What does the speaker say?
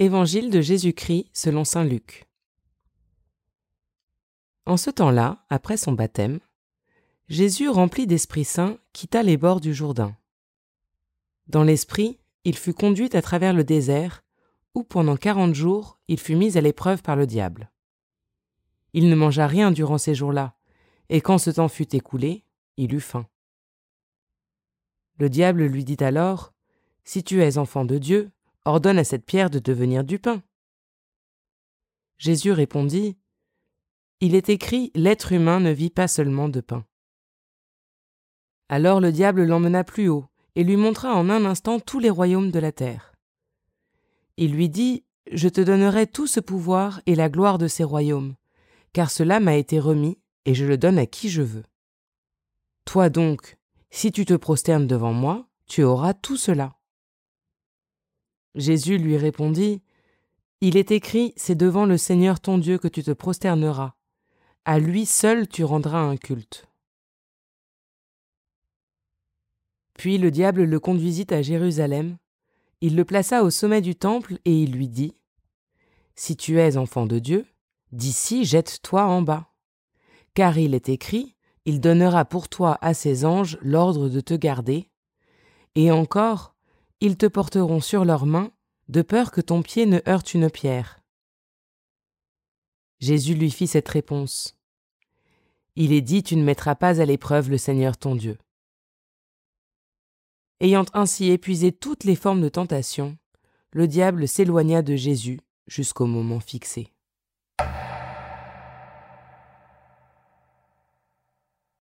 Évangile de Jésus-Christ selon Saint Luc. En ce temps-là, après son baptême, Jésus, rempli d'Esprit Saint, quitta les bords du Jourdain. Dans l'Esprit, il fut conduit à travers le désert, où pendant quarante jours il fut mis à l'épreuve par le diable. Il ne mangea rien durant ces jours-là, et quand ce temps fut écoulé, il eut faim. Le diable lui dit alors, Si tu es enfant de Dieu, ordonne à cette pierre de devenir du pain. Jésus répondit, Il est écrit, L'être humain ne vit pas seulement de pain. Alors le diable l'emmena plus haut, et lui montra en un instant tous les royaumes de la terre. Il lui dit, Je te donnerai tout ce pouvoir et la gloire de ces royaumes, car cela m'a été remis, et je le donne à qui je veux. Toi donc, si tu te prosternes devant moi, tu auras tout cela. Jésus lui répondit, Il est écrit, c'est devant le Seigneur ton Dieu que tu te prosterneras. À lui seul tu rendras un culte. Puis le diable le conduisit à Jérusalem, il le plaça au sommet du temple et il lui dit, Si tu es enfant de Dieu, d'ici jette-toi en bas. Car il est écrit, Il donnera pour toi à ses anges l'ordre de te garder. Et encore, ils te porteront sur leurs mains, de peur que ton pied ne heurte une pierre. Jésus lui fit cette réponse. Il est dit, tu ne mettras pas à l'épreuve le Seigneur ton Dieu. Ayant ainsi épuisé toutes les formes de tentation, le diable s'éloigna de Jésus jusqu'au moment fixé.